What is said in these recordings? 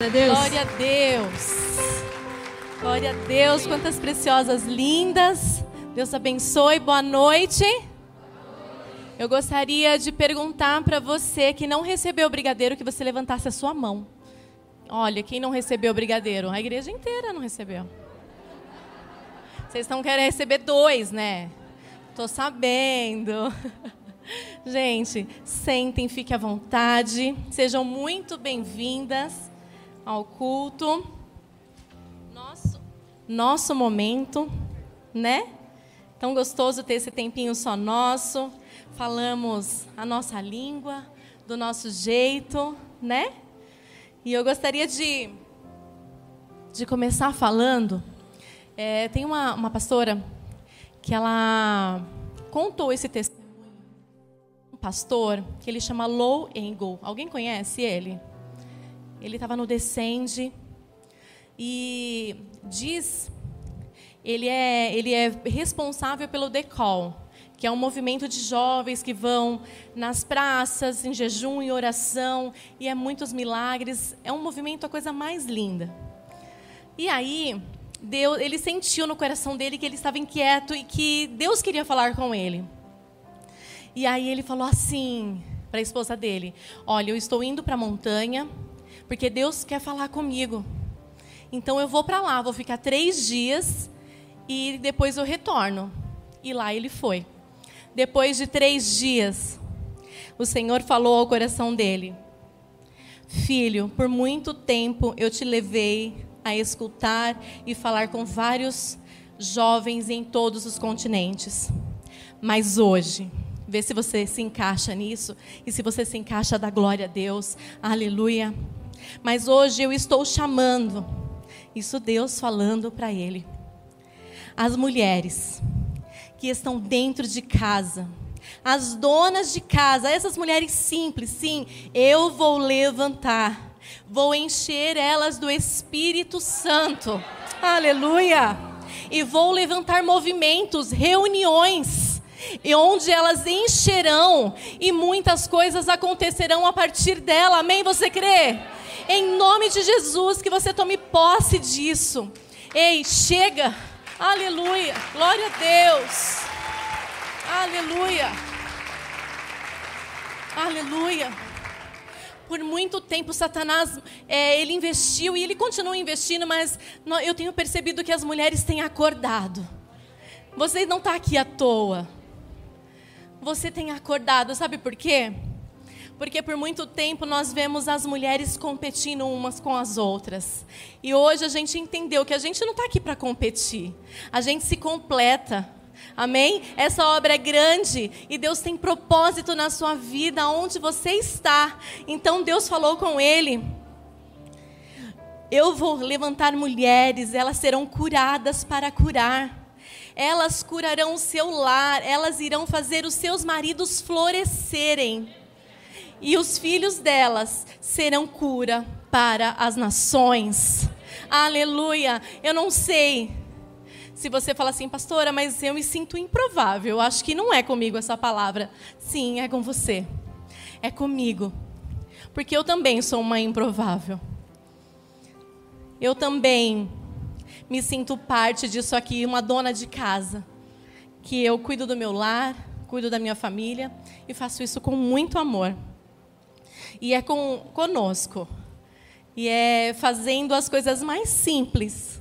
Deus. Glória a Deus. Glória a Deus. Quantas preciosas lindas. Deus abençoe. Boa noite. Eu gostaria de perguntar para você que não recebeu o brigadeiro que você levantasse a sua mão. Olha, quem não recebeu o brigadeiro? A igreja inteira não recebeu. Vocês estão querendo receber dois, né? Tô sabendo. Gente, sentem, fiquem à vontade. Sejam muito bem-vindas ao culto. Nosso, nosso momento, né? Tão gostoso ter esse tempinho só nosso. Falamos a nossa língua, do nosso jeito, né? E eu gostaria de, de começar falando. É, tem uma, uma pastora que ela contou esse testemunho. Um pastor que ele chama Low Engel. Alguém conhece ele? Ele estava no Descende e diz ele é ele é responsável pelo Decol, que é um movimento de jovens que vão nas praças em jejum e oração e é muitos milagres. É um movimento a coisa mais linda. E aí Deus, ele sentiu no coração dele que ele estava inquieto e que Deus queria falar com ele. E aí ele falou assim para a esposa dele: Olha, eu estou indo para a montanha porque Deus quer falar comigo. Então eu vou para lá, vou ficar três dias e depois eu retorno. E lá ele foi. Depois de três dias, o Senhor falou ao coração dele: Filho, por muito tempo eu te levei a escutar e falar com vários jovens em todos os continentes. Mas hoje, vê se você se encaixa nisso e se você se encaixa da glória a Deus. Aleluia. Mas hoje eu estou chamando, isso Deus falando para ele, as mulheres que estão dentro de casa, as donas de casa, essas mulheres simples, sim, eu vou levantar, vou encher elas do Espírito Santo, aleluia, e vou levantar movimentos, reuniões, e onde elas encherão e muitas coisas acontecerão a partir dela. Amém? Você crê? Em nome de Jesus, que você tome posse disso. Ei, chega. Aleluia. Glória a Deus. Aleluia. Aleluia. Por muito tempo, Satanás, é, ele investiu e ele continua investindo, mas eu tenho percebido que as mulheres têm acordado. Você não está aqui à toa. Você tem acordado, sabe por quê? Porque por muito tempo nós vemos as mulheres competindo umas com as outras. E hoje a gente entendeu que a gente não está aqui para competir. A gente se completa. Amém? Essa obra é grande e Deus tem propósito na sua vida, onde você está. Então Deus falou com ele: Eu vou levantar mulheres, elas serão curadas para curar. Elas curarão o seu lar, elas irão fazer os seus maridos florescerem e os filhos delas serão cura para as nações. Aleluia. Eu não sei se você fala assim, pastora, mas eu me sinto improvável. Eu acho que não é comigo essa palavra. Sim, é com você. É comigo. Porque eu também sou uma improvável. Eu também me sinto parte disso aqui, uma dona de casa. Que eu cuido do meu lar, cuido da minha família e faço isso com muito amor. E é com, conosco. E é fazendo as coisas mais simples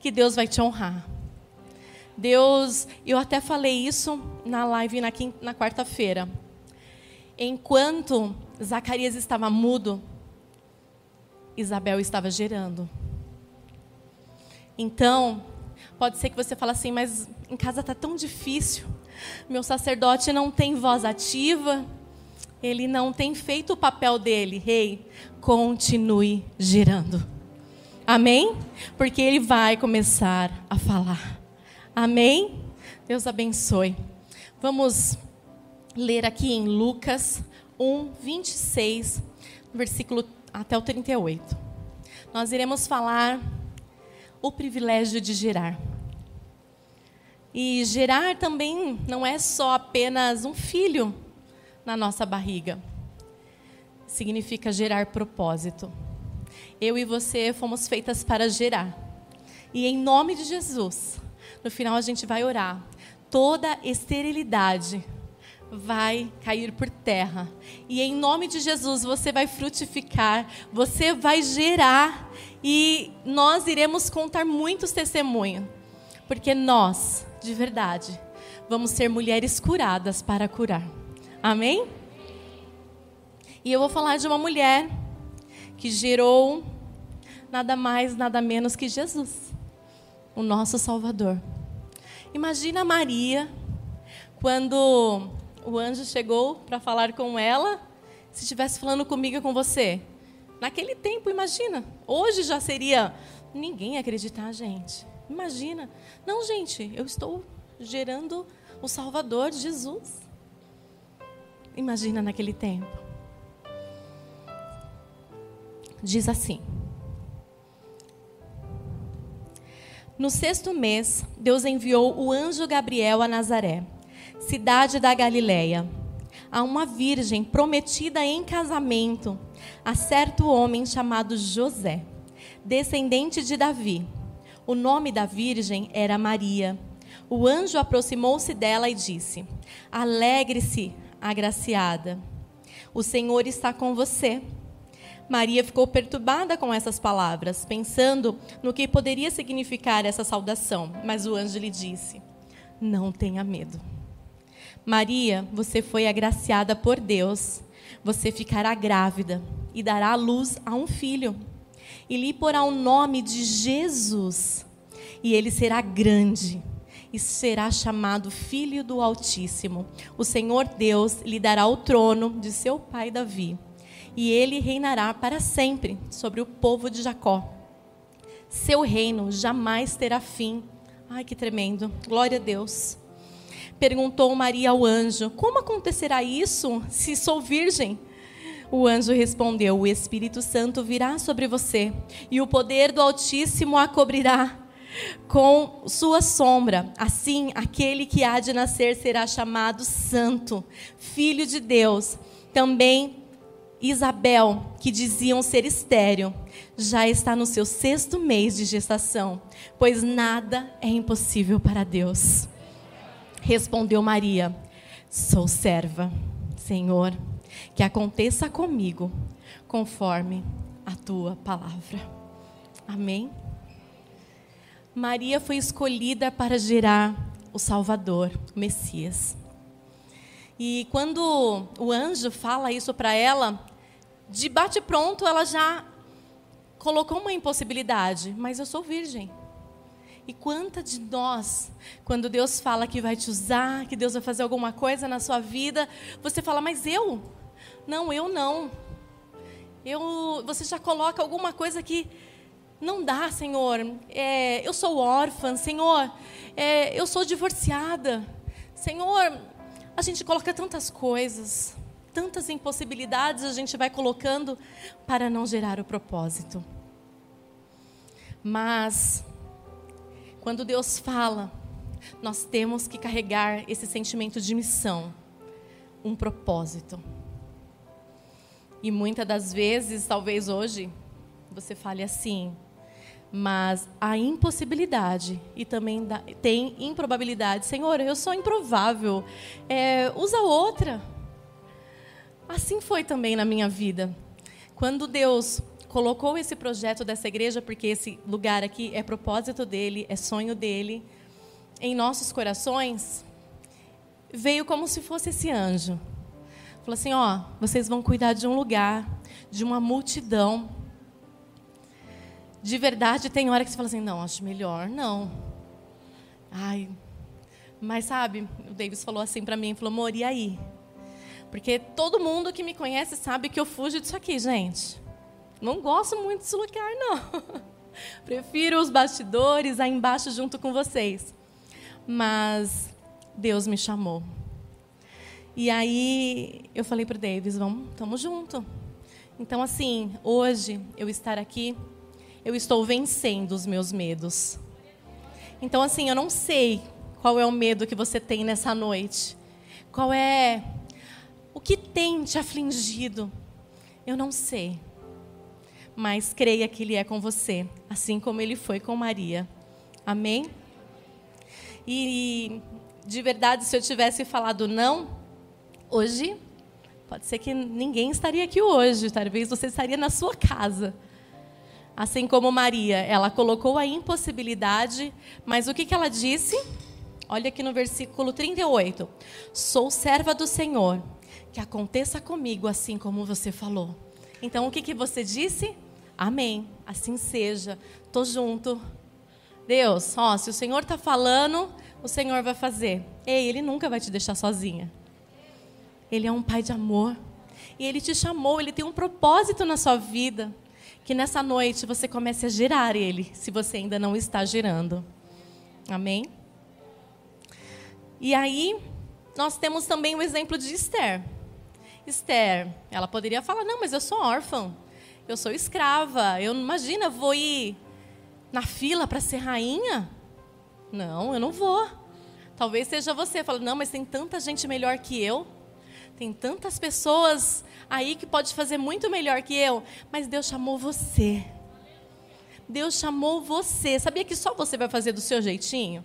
que Deus vai te honrar. Deus, eu até falei isso na live na, na quarta-feira. Enquanto Zacarias estava mudo, Isabel estava gerando. Então, pode ser que você fale assim, mas em casa está tão difícil. Meu sacerdote não tem voz ativa ele não tem feito o papel dele, rei, continue girando. Amém? Porque ele vai começar a falar. Amém? Deus abençoe. Vamos ler aqui em Lucas 1, 26, versículo até o 38. Nós iremos falar o privilégio de gerar. E gerar também não é só apenas um filho, na nossa barriga. Significa gerar propósito. Eu e você fomos feitas para gerar. E em nome de Jesus, no final a gente vai orar. Toda esterilidade vai cair por terra. E em nome de Jesus você vai frutificar, você vai gerar e nós iremos contar muitos testemunhos. Porque nós, de verdade, vamos ser mulheres curadas para curar. Amém? E eu vou falar de uma mulher que gerou nada mais, nada menos que Jesus, o nosso Salvador. Imagina Maria, quando o anjo chegou para falar com ela, se estivesse falando comigo e com você. Naquele tempo, imagina. Hoje já seria. Ninguém acreditar, gente. Imagina. Não, gente, eu estou gerando o Salvador, Jesus. Imagina naquele tempo. Diz assim. No sexto mês, Deus enviou o anjo Gabriel a Nazaré, cidade da Galiléia, a uma virgem prometida em casamento a certo homem chamado José, descendente de Davi. O nome da virgem era Maria. O anjo aproximou-se dela e disse: Alegre-se, agraciada. O Senhor está com você. Maria ficou perturbada com essas palavras, pensando no que poderia significar essa saudação, mas o anjo lhe disse: Não tenha medo. Maria, você foi agraciada por Deus. Você ficará grávida e dará à luz a um filho. E lhe porá o nome de Jesus. E ele será grande e será chamado Filho do Altíssimo. O Senhor Deus lhe dará o trono de seu pai Davi e ele reinará para sempre sobre o povo de Jacó. Seu reino jamais terá fim. Ai, que tremendo. Glória a Deus. Perguntou Maria ao anjo: Como acontecerá isso se sou virgem? O anjo respondeu: O Espírito Santo virá sobre você, e o poder do Altíssimo a cobrirá com sua sombra. Assim, aquele que há de nascer será chamado Santo, Filho de Deus. Também Isabel, que diziam ser estéril, já está no seu sexto mês de gestação, pois nada é impossível para Deus. Respondeu Maria: Sou serva, Senhor, que aconteça comigo conforme a tua palavra. Amém. Maria foi escolhida para gerar o Salvador, o Messias. E quando o anjo fala isso para ela, de bate pronto ela já colocou uma impossibilidade, mas eu sou virgem. E quanta de nós, quando Deus fala que vai te usar, que Deus vai fazer alguma coisa na sua vida, você fala, mas eu? Não, eu não. Eu, você já coloca alguma coisa que não dá, Senhor. É, eu sou órfã, Senhor. É, eu sou divorciada. Senhor, a gente coloca tantas coisas tantas impossibilidades a gente vai colocando para não gerar o propósito. Mas, quando Deus fala, nós temos que carregar esse sentimento de missão, um propósito. E muitas das vezes, talvez hoje, você fale assim, mas a impossibilidade e também tem improbabilidade. Senhor, eu sou improvável. É, usa outra. Assim foi também na minha vida. Quando Deus colocou esse projeto dessa igreja, porque esse lugar aqui é propósito dele, é sonho dele, em nossos corações, veio como se fosse esse anjo. Falou assim: ó, vocês vão cuidar de um lugar, de uma multidão. De verdade, tem hora que você fala assim: não, acho melhor não. Ai, mas sabe, o Davis falou assim para mim: falou, amor, e aí? Porque todo mundo que me conhece sabe que eu fujo disso aqui, gente. Não gosto muito desse lugar, não. Prefiro os bastidores aí embaixo junto com vocês. Mas Deus me chamou. E aí eu falei para o Davis, vamos, estamos junto. Então assim, hoje eu estar aqui, eu estou vencendo os meus medos. Então assim, eu não sei qual é o medo que você tem nessa noite. Qual é o que tem te afligido? Eu não sei. mas creia que Ele é com você, assim como Ele foi com Maria. Amém? E de verdade, se eu tivesse falado não, hoje, pode ser que ninguém estaria aqui hoje, talvez você estaria na sua casa. Assim como Maria, ela colocou a impossibilidade, mas o que, que ela disse? Olha aqui no versículo 38. Sou serva do Senhor, que aconteça comigo assim como você falou. Então, o que, que você disse? Amém. Assim seja. Tô junto. Deus, ó, se o Senhor está falando, o Senhor vai fazer. Ei, Ele nunca vai te deixar sozinha. Ele é um Pai de amor. E Ele te chamou, Ele tem um propósito na sua vida que nessa noite você comece a gerar ele, se você ainda não está gerando. Amém? E aí, nós temos também o exemplo de Esther. Esther, ela poderia falar: não, mas eu sou órfã, eu sou escrava, eu imagina, vou ir na fila para ser rainha? Não, eu não vou. Talvez seja você, fala: não, mas tem tanta gente melhor que eu. Tem tantas pessoas aí que pode fazer muito melhor que eu, mas Deus chamou você. Deus chamou você. Sabia que só você vai fazer do seu jeitinho?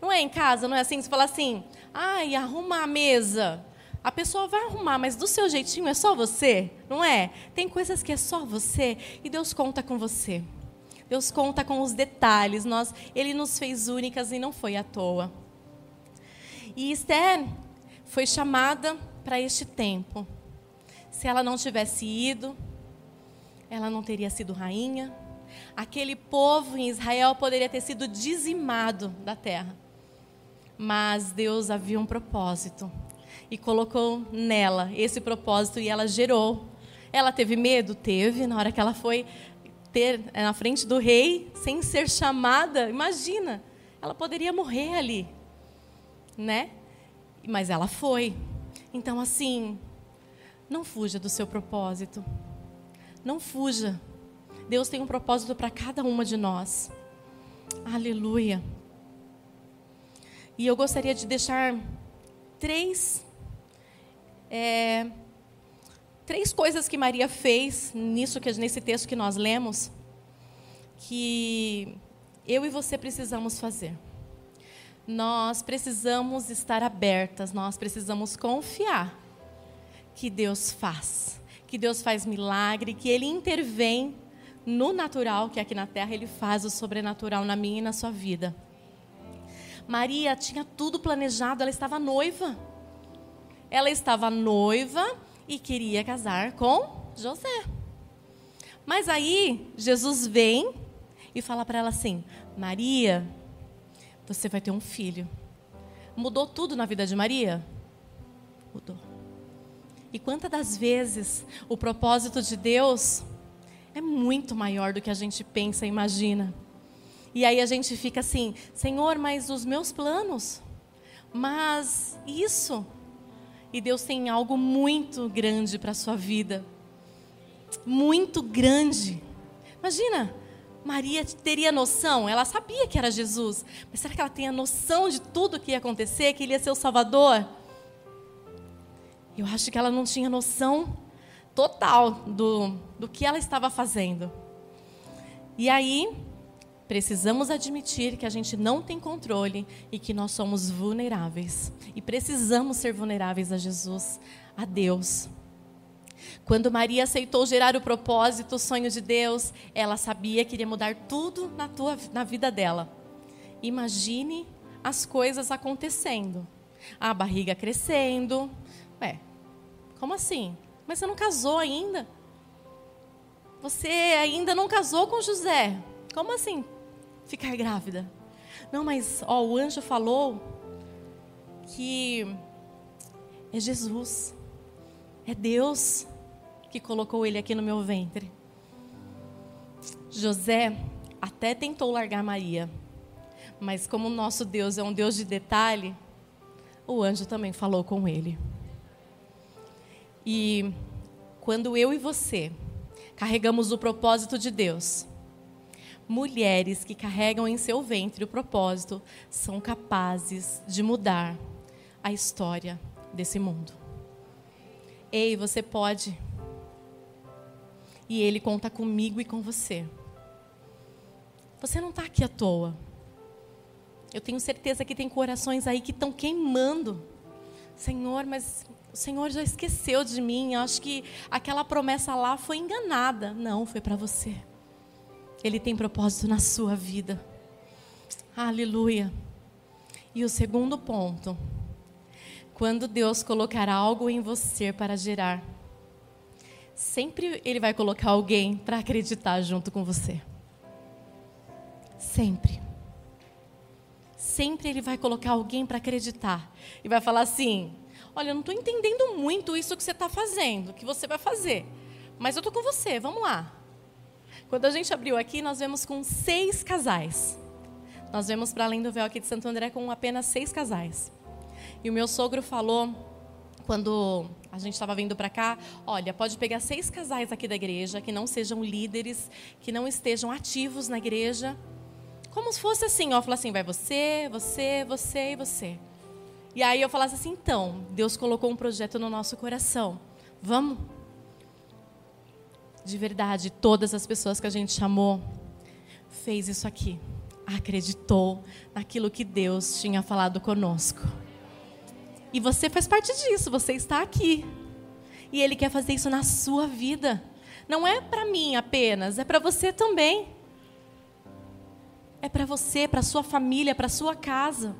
Não é em casa, não é assim? Você fala assim, ai, arruma a mesa. A pessoa vai arrumar, mas do seu jeitinho é só você, não é? Tem coisas que é só você e Deus conta com você. Deus conta com os detalhes. Nós, Ele nos fez únicas e não foi à toa. E Esther foi chamada para este tempo. Se ela não tivesse ido, ela não teria sido rainha. Aquele povo em Israel poderia ter sido dizimado da terra. Mas Deus havia um propósito e colocou nela esse propósito e ela gerou. Ela teve medo? Teve, na hora que ela foi ter eh, na frente do rei sem ser chamada. Imagina, ela poderia morrer ali, né? Mas ela foi. Então, assim, não fuja do seu propósito. Não fuja. Deus tem um propósito para cada uma de nós. Aleluia. E eu gostaria de deixar três, é, três coisas que Maria fez nisso que nesse texto que nós lemos, que eu e você precisamos fazer nós precisamos estar abertas, nós precisamos confiar que Deus faz, que Deus faz milagre, que Ele intervém no natural, que aqui na terra Ele faz o sobrenatural na minha e na sua vida. Maria tinha tudo planejado, ela estava noiva. Ela estava noiva e queria casar com José. Mas aí Jesus vem e fala para ela assim: Maria, você vai ter um filho. Mudou tudo na vida de Maria? Mudou. E quantas das vezes o propósito de Deus é muito maior do que a gente pensa e imagina. E aí a gente fica assim, Senhor, mas os meus planos, mas isso. E Deus tem algo muito grande para a sua vida. Muito grande. Imagina, Maria teria noção, ela sabia que era Jesus, mas será que ela tinha noção de tudo que ia acontecer, que ele ia ser o Salvador? Eu acho que ela não tinha noção total do, do que ela estava fazendo. E aí, precisamos admitir que a gente não tem controle e que nós somos vulneráveis. E precisamos ser vulneráveis a Jesus, a Deus. Quando Maria aceitou gerar o propósito, o sonho de Deus, ela sabia que iria mudar tudo na, tua, na vida dela. Imagine as coisas acontecendo. A barriga crescendo. Como assim? Mas você não casou ainda? Você ainda não casou com José? Como assim ficar grávida? Não, mas ó, o anjo falou que é Jesus, é Deus que colocou ele aqui no meu ventre. José até tentou largar Maria, mas como o nosso Deus é um Deus de detalhe, o anjo também falou com ele. E quando eu e você carregamos o propósito de Deus, mulheres que carregam em seu ventre o propósito são capazes de mudar a história desse mundo. Ei, você pode E Ele conta comigo e com você. Você não está aqui à toa. Eu tenho certeza que tem corações aí que estão queimando. Senhor, mas o Senhor já esqueceu de mim. Acho que aquela promessa lá foi enganada. Não, foi para você. Ele tem propósito na sua vida. Aleluia. E o segundo ponto. Quando Deus colocar algo em você para gerar, sempre Ele vai colocar alguém para acreditar junto com você. Sempre. Sempre Ele vai colocar alguém para acreditar. E vai falar assim: Olha, eu não estou entendendo muito isso que você está fazendo, que você vai fazer. Mas eu estou com você, vamos lá. Quando a gente abriu aqui, nós vemos com seis casais. Nós vemos para além do véu aqui de Santo André com apenas seis casais. E o meu sogro falou, quando a gente estava vindo para cá, olha, pode pegar seis casais aqui da igreja que não sejam líderes, que não estejam ativos na igreja. Como se fosse assim, ó, falar assim, vai você, você, você e você. E aí eu falasse assim, então, Deus colocou um projeto no nosso coração. Vamos? De verdade, todas as pessoas que a gente chamou fez isso aqui. Acreditou naquilo que Deus tinha falado conosco. E você faz parte disso, você está aqui. E ele quer fazer isso na sua vida. Não é para mim apenas, é para você também. É para você, para sua família, para sua casa.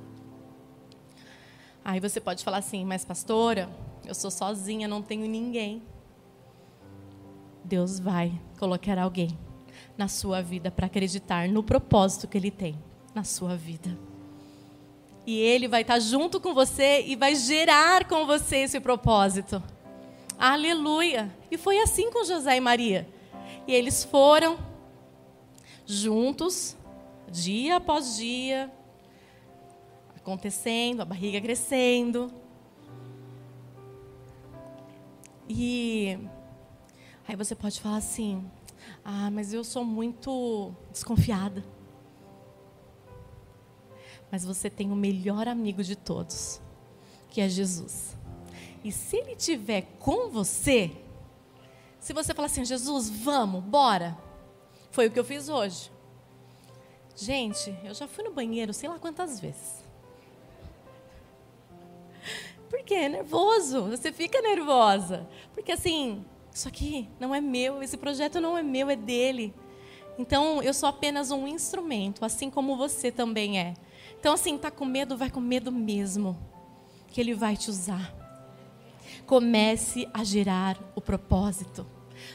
Aí você pode falar assim, mas pastora, eu sou sozinha, não tenho ninguém. Deus vai colocar alguém na sua vida para acreditar no propósito que Ele tem na sua vida. E Ele vai estar junto com você e vai gerar com você esse propósito. Aleluia! E foi assim com José e Maria. E eles foram juntos, dia após dia, acontecendo, a barriga crescendo. E aí você pode falar assim: "Ah, mas eu sou muito desconfiada". Mas você tem o melhor amigo de todos, que é Jesus. E se ele tiver com você, se você falar assim: "Jesus, vamos, bora". Foi o que eu fiz hoje. Gente, eu já fui no banheiro sei lá quantas vezes. Porque é nervoso, você fica nervosa. Porque assim, isso aqui não é meu, esse projeto não é meu, é dele. Então, eu sou apenas um instrumento, assim como você também é. Então, assim, tá com medo, vai com medo mesmo, que ele vai te usar. Comece a gerar o propósito.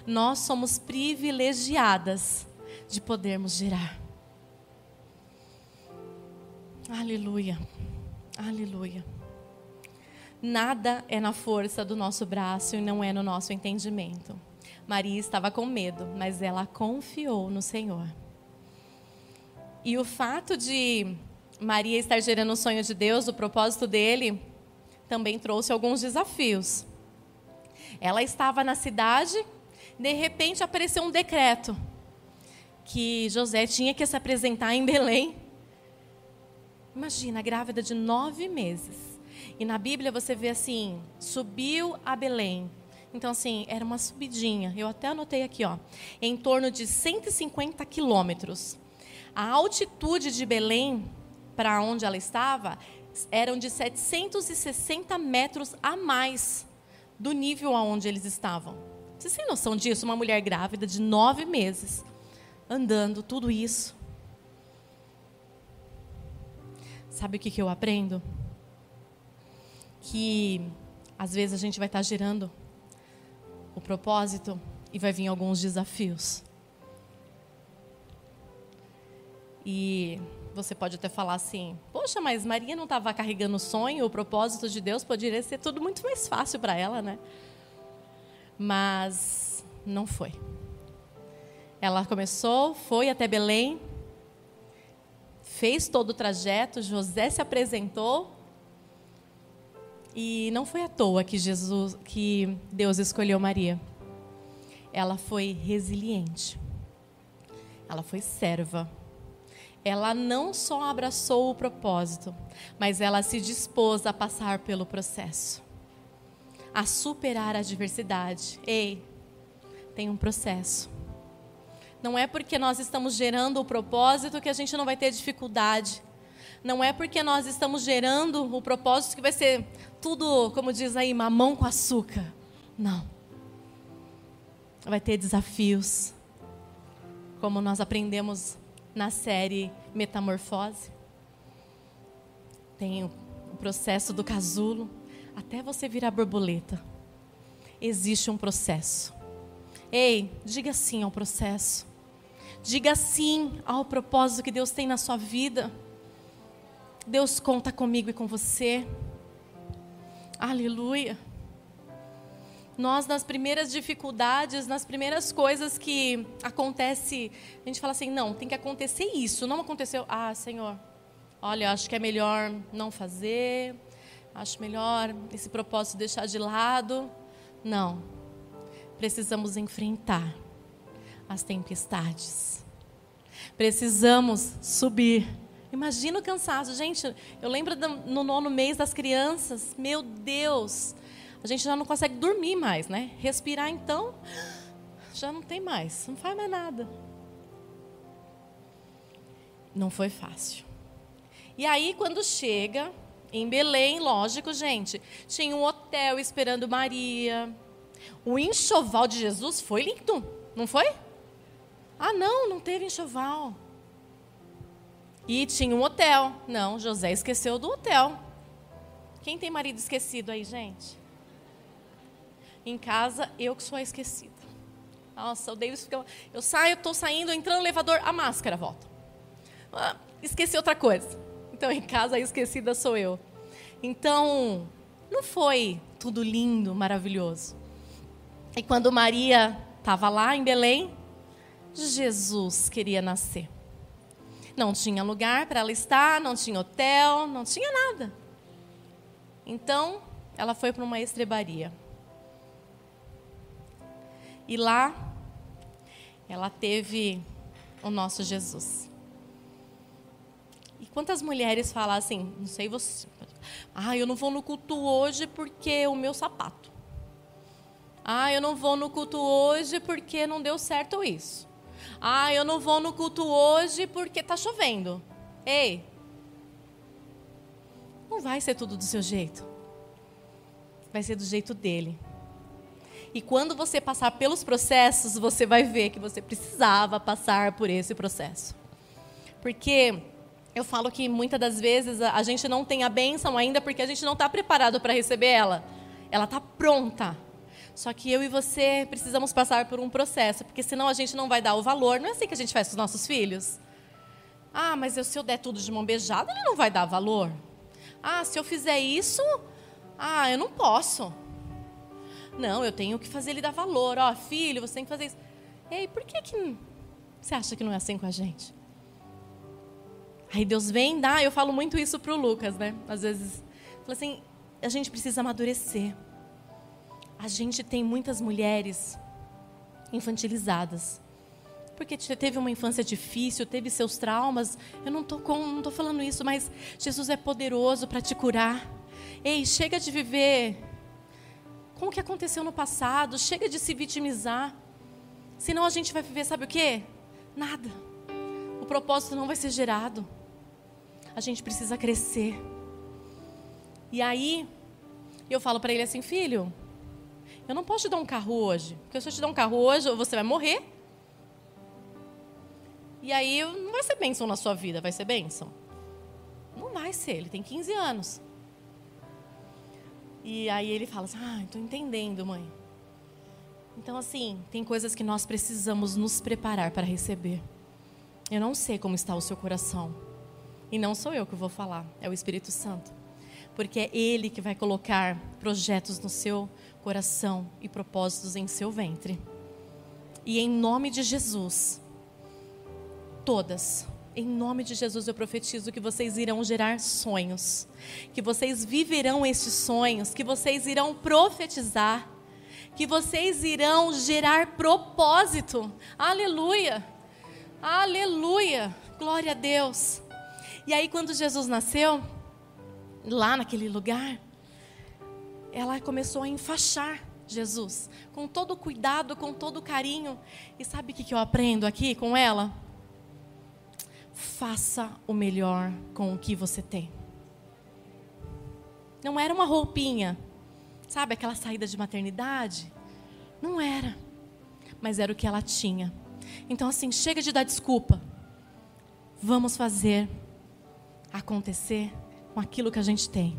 Nós somos privilegiadas de podermos gerar. Aleluia. Aleluia. Nada é na força do nosso braço e não é no nosso entendimento. Maria estava com medo, mas ela confiou no Senhor. E o fato de Maria estar gerando o sonho de Deus, o propósito dele, também trouxe alguns desafios. Ela estava na cidade, de repente apareceu um decreto que José tinha que se apresentar em Belém. Imagina, grávida de nove meses. E na Bíblia você vê assim: subiu a Belém. Então, assim, era uma subidinha. Eu até anotei aqui, ó. Em torno de 150 quilômetros. A altitude de Belém, para onde ela estava, eram de 760 metros a mais do nível aonde eles estavam. Vocês têm noção disso? Uma mulher grávida de nove meses, andando, tudo isso. Sabe o que, que eu aprendo? Que às vezes a gente vai estar gerando o propósito e vai vir alguns desafios. E você pode até falar assim: Poxa, mas Maria não estava carregando o sonho, o propósito de Deus poderia ser tudo muito mais fácil para ela, né? Mas não foi. Ela começou, foi até Belém, fez todo o trajeto, José se apresentou e não foi à toa que Jesus, que Deus escolheu Maria. Ela foi resiliente. Ela foi serva. Ela não só abraçou o propósito, mas ela se dispôs a passar pelo processo, a superar a adversidade. Ei, tem um processo. Não é porque nós estamos gerando o propósito que a gente não vai ter dificuldade. Não é porque nós estamos gerando o propósito que vai ser tudo, como diz aí, mamão com açúcar. Não. Vai ter desafios. Como nós aprendemos na série Metamorfose. Tem o processo do casulo até você virar borboleta. Existe um processo. Ei, diga sim ao processo. Diga sim ao propósito que Deus tem na sua vida. Deus conta comigo e com você. Aleluia. Nós, nas primeiras dificuldades, nas primeiras coisas que acontece, a gente fala assim: não, tem que acontecer isso. Não aconteceu. Ah, Senhor, olha, acho que é melhor não fazer. Acho melhor esse propósito deixar de lado. Não. Precisamos enfrentar as tempestades. Precisamos subir Imagina o cansaço. Gente, eu lembro no nono mês das crianças, meu Deus, a gente já não consegue dormir mais, né? Respirar, então, já não tem mais, não faz mais nada. Não foi fácil. E aí, quando chega em Belém, lógico, gente, tinha um hotel esperando Maria. O enxoval de Jesus foi lindo, não foi? Ah, não, não teve enxoval. E tinha um hotel. Não, José esqueceu do hotel. Quem tem marido esquecido aí, gente? Em casa, eu que sou a esquecida. Nossa, o Davis fica. Eu saio, estou saindo, entrando no elevador, a máscara volta. Ah, esqueci outra coisa. Então, em casa, a esquecida sou eu. Então, não foi tudo lindo, maravilhoso. E quando Maria estava lá em Belém, Jesus queria nascer. Não tinha lugar para ela estar, não tinha hotel, não tinha nada. Então, ela foi para uma estrebaria. E lá, ela teve o nosso Jesus. E quantas mulheres falam assim, não sei você, ah, eu não vou no culto hoje porque o meu sapato. Ah, eu não vou no culto hoje porque não deu certo isso. Ah, eu não vou no culto hoje porque está chovendo. Ei, não vai ser tudo do seu jeito. Vai ser do jeito dele. E quando você passar pelos processos, você vai ver que você precisava passar por esse processo. Porque eu falo que muitas das vezes a gente não tem a bênção ainda porque a gente não está preparado para receber ela. Ela está pronta. Só que eu e você precisamos passar por um processo, porque senão a gente não vai dar o valor. Não é assim que a gente faz com os nossos filhos. Ah, mas eu, se eu der tudo de mão beijada, ele não vai dar valor. Ah, se eu fizer isso, ah, eu não posso. Não, eu tenho que fazer ele dar valor. Ó, oh, filho, você tem que fazer isso. Ei, por que, que você acha que não é assim com a gente? Aí Deus vem, dá. Eu falo muito isso pro Lucas, né? Às vezes, fala assim, a gente precisa amadurecer a gente tem muitas mulheres infantilizadas. Porque teve uma infância difícil, teve seus traumas. Eu não estou falando isso, mas Jesus é poderoso para te curar. Ei, chega de viver com o que aconteceu no passado, chega de se vitimizar. Senão a gente vai viver, sabe o quê? Nada. O propósito não vai ser gerado. A gente precisa crescer. E aí, eu falo para ele assim, filho, eu não posso te dar um carro hoje, porque se eu te dar um carro hoje, você vai morrer. E aí não vai ser bênção na sua vida, vai ser bênção? Não vai ser, ele tem 15 anos. E aí ele fala assim: Ah, estou entendendo, mãe. Então, assim, tem coisas que nós precisamos nos preparar para receber. Eu não sei como está o seu coração. E não sou eu que vou falar, é o Espírito Santo. Porque é Ele que vai colocar projetos no seu coração e propósitos em seu ventre. E em nome de Jesus, todas, em nome de Jesus eu profetizo que vocês irão gerar sonhos, que vocês viverão estes sonhos, que vocês irão profetizar, que vocês irão gerar propósito. Aleluia! Aleluia! Glória a Deus. E aí quando Jesus nasceu, lá naquele lugar, ela começou a enfaixar Jesus, com todo cuidado, com todo carinho. E sabe o que eu aprendo aqui com ela? Faça o melhor com o que você tem. Não era uma roupinha, sabe aquela saída de maternidade? Não era, mas era o que ela tinha. Então, assim, chega de dar desculpa. Vamos fazer acontecer com aquilo que a gente tem.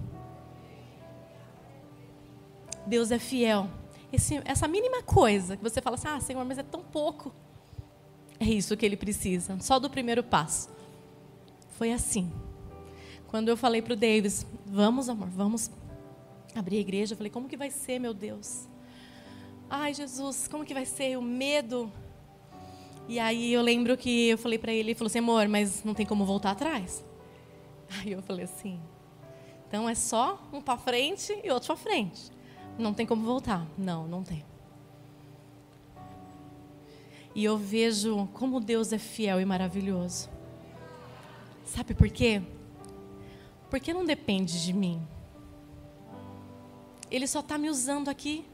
Deus é fiel. Esse, essa mínima coisa que você fala assim, ah, Senhor, mas é tão pouco. É isso que ele precisa, só do primeiro passo. Foi assim. Quando eu falei para o Davis, vamos, amor, vamos abrir a igreja, eu falei, como que vai ser, meu Deus? Ai, Jesus, como que vai ser? O medo. E aí eu lembro que eu falei para ele, ele falou assim, amor, mas não tem como voltar atrás. Aí eu falei assim, então é só um para frente e outro para frente. Não tem como voltar. Não, não tem. E eu vejo como Deus é fiel e maravilhoso. Sabe por quê? Porque não depende de mim. Ele só está me usando aqui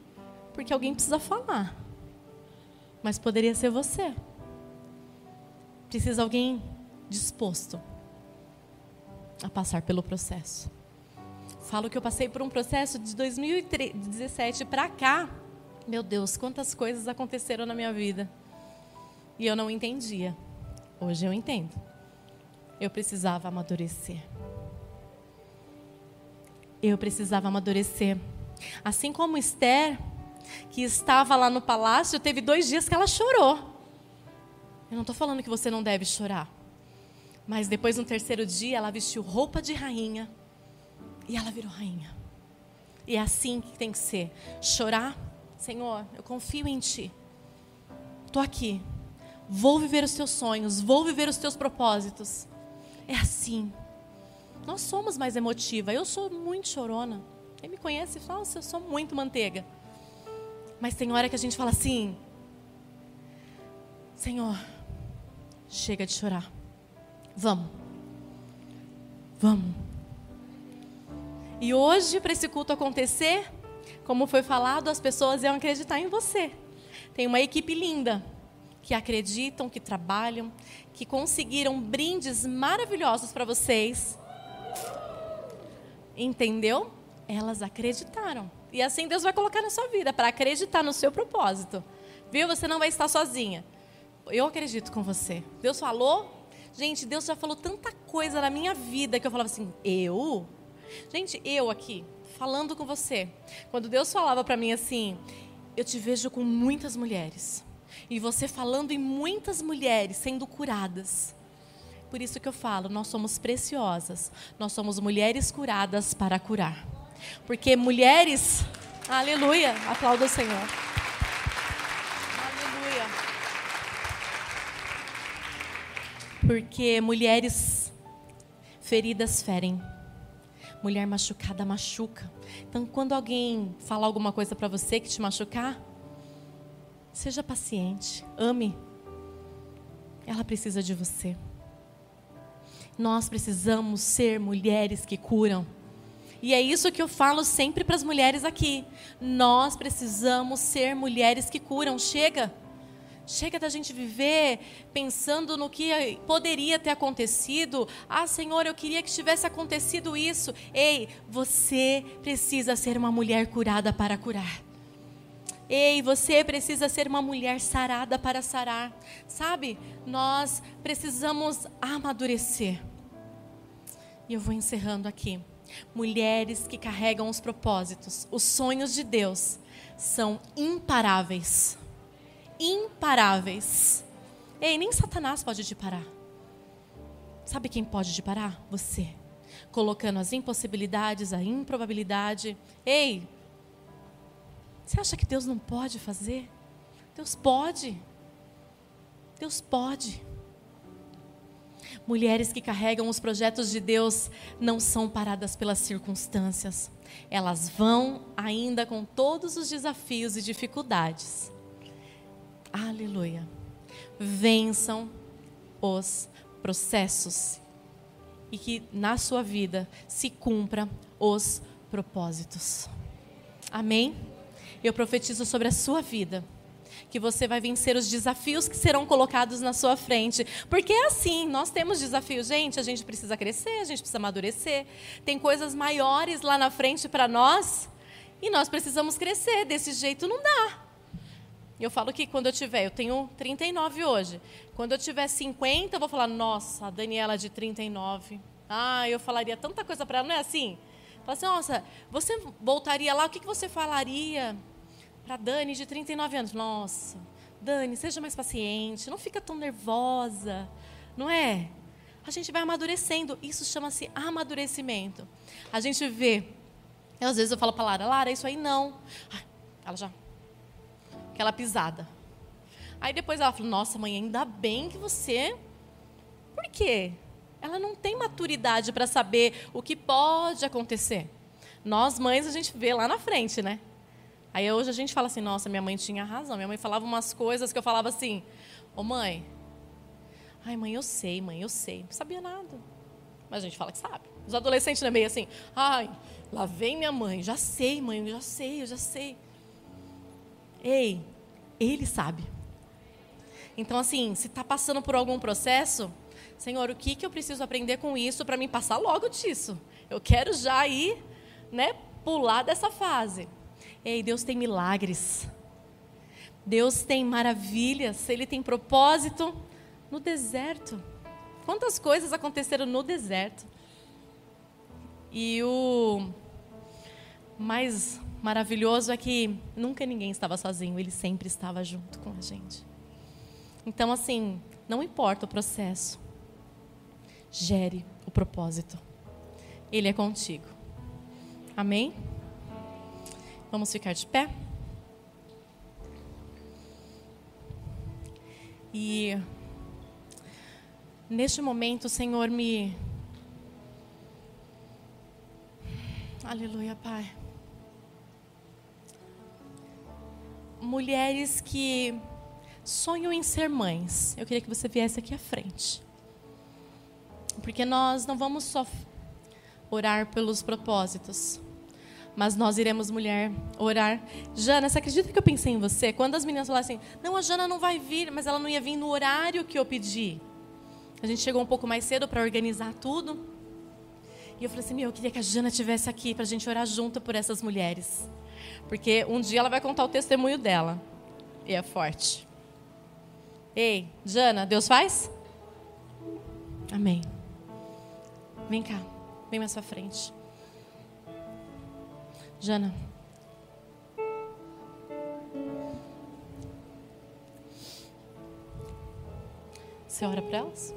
porque alguém precisa falar. Mas poderia ser você. Precisa alguém disposto a passar pelo processo. Falo que eu passei por um processo de 2017 para cá. Meu Deus, quantas coisas aconteceram na minha vida. E eu não entendia. Hoje eu entendo. Eu precisava amadurecer. Eu precisava amadurecer. Assim como Esther, que estava lá no palácio, teve dois dias que ela chorou. Eu não estou falando que você não deve chorar. Mas depois, no terceiro dia, ela vestiu roupa de rainha e ela virou rainha. E é assim que tem que ser. Chorar, Senhor, eu confio em Ti. Estou aqui. Vou viver os teus sonhos, vou viver os teus propósitos. É assim. Nós somos mais emotiva. Eu sou muito chorona. Quem me conhece fala, eu sou muito manteiga. Mas tem hora que a gente fala assim: Senhor, chega de chorar. Vamos. Vamos. E hoje, para esse culto acontecer, como foi falado, as pessoas iam acreditar em você. Tem uma equipe linda que acreditam, que trabalham, que conseguiram brindes maravilhosos para vocês. Entendeu? Elas acreditaram. E assim Deus vai colocar na sua vida, para acreditar no seu propósito. Viu? Você não vai estar sozinha. Eu acredito com você. Deus falou. Gente, Deus já falou tanta coisa na minha vida que eu falava assim: eu? Gente, eu aqui, falando com você, quando Deus falava para mim assim: eu te vejo com muitas mulheres. E você falando em muitas mulheres sendo curadas. Por isso que eu falo, nós somos preciosas. Nós somos mulheres curadas para curar. Porque mulheres, aleluia, aplauda o Senhor. Aleluia. Porque mulheres feridas ferem mulher machucada machuca. Então, quando alguém fala alguma coisa para você que te machucar, seja paciente, ame. Ela precisa de você. Nós precisamos ser mulheres que curam. E é isso que eu falo sempre para as mulheres aqui. Nós precisamos ser mulheres que curam. Chega. Chega da gente viver pensando no que poderia ter acontecido. Ah, Senhor, eu queria que tivesse acontecido isso. Ei, você precisa ser uma mulher curada para curar. Ei, você precisa ser uma mulher sarada para sarar. Sabe? Nós precisamos amadurecer. E eu vou encerrando aqui. Mulheres que carregam os propósitos, os sonhos de Deus, são imparáveis imparáveis. Ei, nem Satanás pode te parar. Sabe quem pode te parar? Você. Colocando as impossibilidades, a improbabilidade. Ei, você acha que Deus não pode fazer? Deus pode. Deus pode. Mulheres que carregam os projetos de Deus não são paradas pelas circunstâncias. Elas vão ainda com todos os desafios e dificuldades. Aleluia. Vençam os processos e que na sua vida se cumpra os propósitos. Amém? Eu profetizo sobre a sua vida que você vai vencer os desafios que serão colocados na sua frente. Porque é assim, nós temos desafios, gente, a gente precisa crescer, a gente precisa amadurecer. Tem coisas maiores lá na frente para nós e nós precisamos crescer. Desse jeito não dá. Eu falo que quando eu tiver, eu tenho 39 hoje. Quando eu tiver 50, eu vou falar, nossa, a Daniela de 39. Ah, eu falaria tanta coisa para ela, não é assim? Fala assim, nossa, você voltaria lá, o que, que você falaria para Dani de 39 anos? Nossa, Dani, seja mais paciente, não fica tão nervosa, não é? A gente vai amadurecendo, isso chama-se amadurecimento. A gente vê, às vezes eu falo para Lara, Lara, isso aí não. ela já aquela pisada. Aí depois ela falou: Nossa, mãe, ainda bem que você. Por quê? Ela não tem maturidade para saber o que pode acontecer. Nós, mães, a gente vê lá na frente, né? Aí hoje a gente fala assim: Nossa, minha mãe tinha razão. Minha mãe falava umas coisas que eu falava assim: Ô mãe, ai, mãe, eu sei, mãe, eu sei. Não sabia nada. Mas a gente fala que sabe. Os adolescentes não é meio assim: Ai, lá vem minha mãe, já sei, mãe, eu já sei, eu já sei. Ei, ele sabe. Então, assim, se está passando por algum processo, Senhor, o que, que eu preciso aprender com isso para me passar logo disso? Eu quero já ir, né, pular dessa fase. Ei, Deus tem milagres. Deus tem maravilhas. Ele tem propósito no deserto. Quantas coisas aconteceram no deserto? E o mais maravilhoso é que nunca ninguém estava sozinho, ele sempre estava junto com a gente. Então, assim, não importa o processo, gere o propósito. Ele é contigo. Amém? Vamos ficar de pé? E neste momento, o Senhor me. Aleluia, Pai. Mulheres que sonham em ser mães. Eu queria que você viesse aqui à frente. Porque nós não vamos só orar pelos propósitos, mas nós iremos, mulher, orar. Jana, você acredita que eu pensei em você? Quando as meninas falaram assim, não, a Jana não vai vir, mas ela não ia vir no horário que eu pedi. A gente chegou um pouco mais cedo para organizar tudo. E eu falei assim, meu, eu queria que a Jana estivesse aqui para a gente orar junto por essas mulheres. Porque um dia ela vai contar o testemunho dela. E é forte. Ei, Jana, Deus faz? Amém. Vem cá, vem mais pra frente. Jana. Você ora para elas?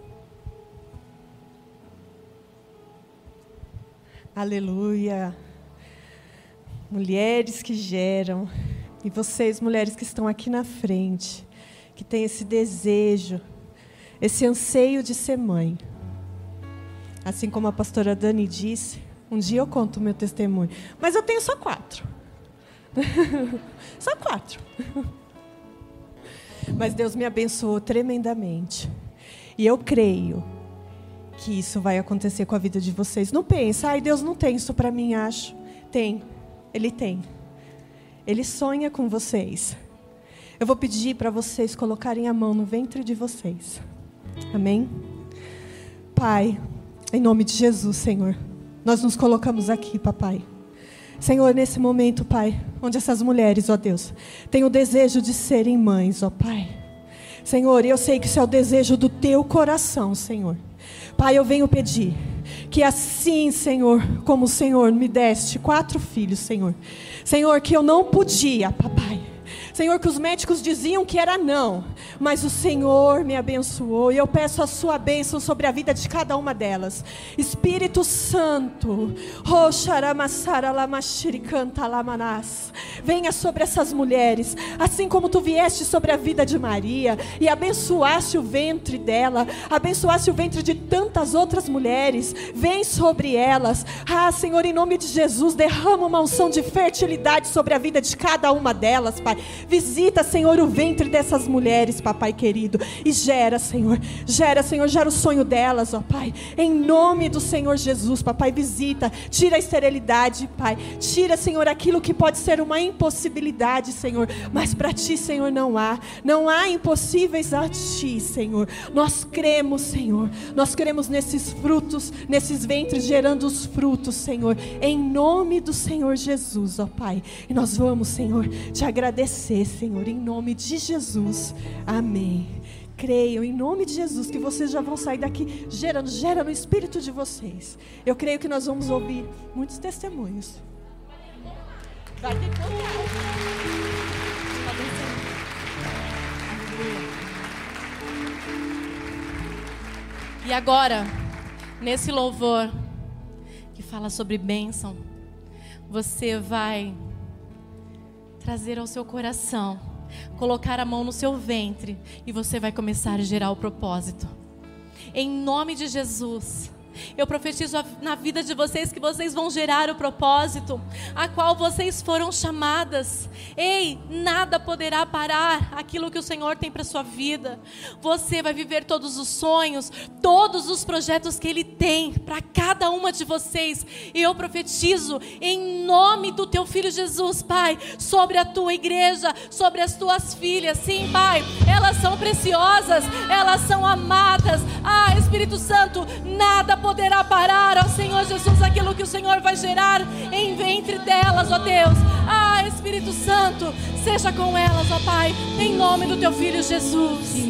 Aleluia mulheres que geram, e vocês, mulheres que estão aqui na frente, que têm esse desejo, esse anseio de ser mãe. Assim como a pastora Dani disse, um dia eu conto o meu testemunho, mas eu tenho só quatro. só quatro. mas Deus me abençoou tremendamente. E eu creio que isso vai acontecer com a vida de vocês. Não pensa, ai, Deus não tem isso para mim, acho. Tem. Ele tem. Ele sonha com vocês. Eu vou pedir para vocês colocarem a mão no ventre de vocês. Amém? Pai, em nome de Jesus, Senhor, nós nos colocamos aqui, papai. Senhor, nesse momento, Pai, onde essas mulheres, ó Deus, têm o desejo de serem mães, ó Pai. Senhor, eu sei que isso é o desejo do teu coração, Senhor. Pai, eu venho pedir que assim, Senhor, como o Senhor me deste quatro filhos, Senhor. Senhor, que eu não podia, papai Senhor, que os médicos diziam que era não, mas o Senhor me abençoou e eu peço a sua bênção sobre a vida de cada uma delas. Espírito Santo, venha sobre essas mulheres, assim como tu vieste sobre a vida de Maria e abençoaste o ventre dela, abençoaste o ventre de tantas outras mulheres, vem sobre elas. Ah, Senhor, em nome de Jesus, derrama uma unção de fertilidade sobre a vida de cada uma delas, Pai. Visita, Senhor, o ventre dessas mulheres, Pai. Papai querido. E gera, Senhor. Gera, Senhor, gera o sonho delas, ó Pai. Em nome do Senhor Jesus, papai, visita. Tira a esterilidade, Pai. Tira, Senhor, aquilo que pode ser uma impossibilidade, Senhor. Mas para ti, Senhor, não há. Não há impossíveis a ti, Senhor. Nós cremos, Senhor. Nós cremos nesses frutos, nesses ventres gerando os frutos, Senhor. Em nome do Senhor Jesus, ó Pai. E nós vamos, Senhor, te agradecer, Senhor, em nome de Jesus. Amém. Creio em nome de Jesus que vocês já vão sair daqui gerando, gera no espírito de vocês. Eu creio que nós vamos ouvir muitos testemunhos. Vai ter E agora, nesse louvor que fala sobre bênção, você vai trazer ao seu coração, colocar a mão no seu ventre e você vai começar a gerar o propósito. Em nome de Jesus. Eu profetizo na vida de vocês que vocês vão gerar o propósito a qual vocês foram chamadas. Ei, nada poderá parar aquilo que o Senhor tem para sua vida. Você vai viver todos os sonhos, todos os projetos que ele tem para cada uma de vocês. E eu profetizo em nome do teu filho Jesus, Pai, sobre a tua igreja, sobre as tuas filhas. Sim, Pai, elas são preciosas, elas são amadas. Ah, Espírito Santo, nada poderá parar, ó Senhor Jesus, aquilo que o Senhor vai gerar em ventre delas, ó Deus. Ah, Espírito Santo, seja com elas, ó Pai, em nome do teu filho Jesus.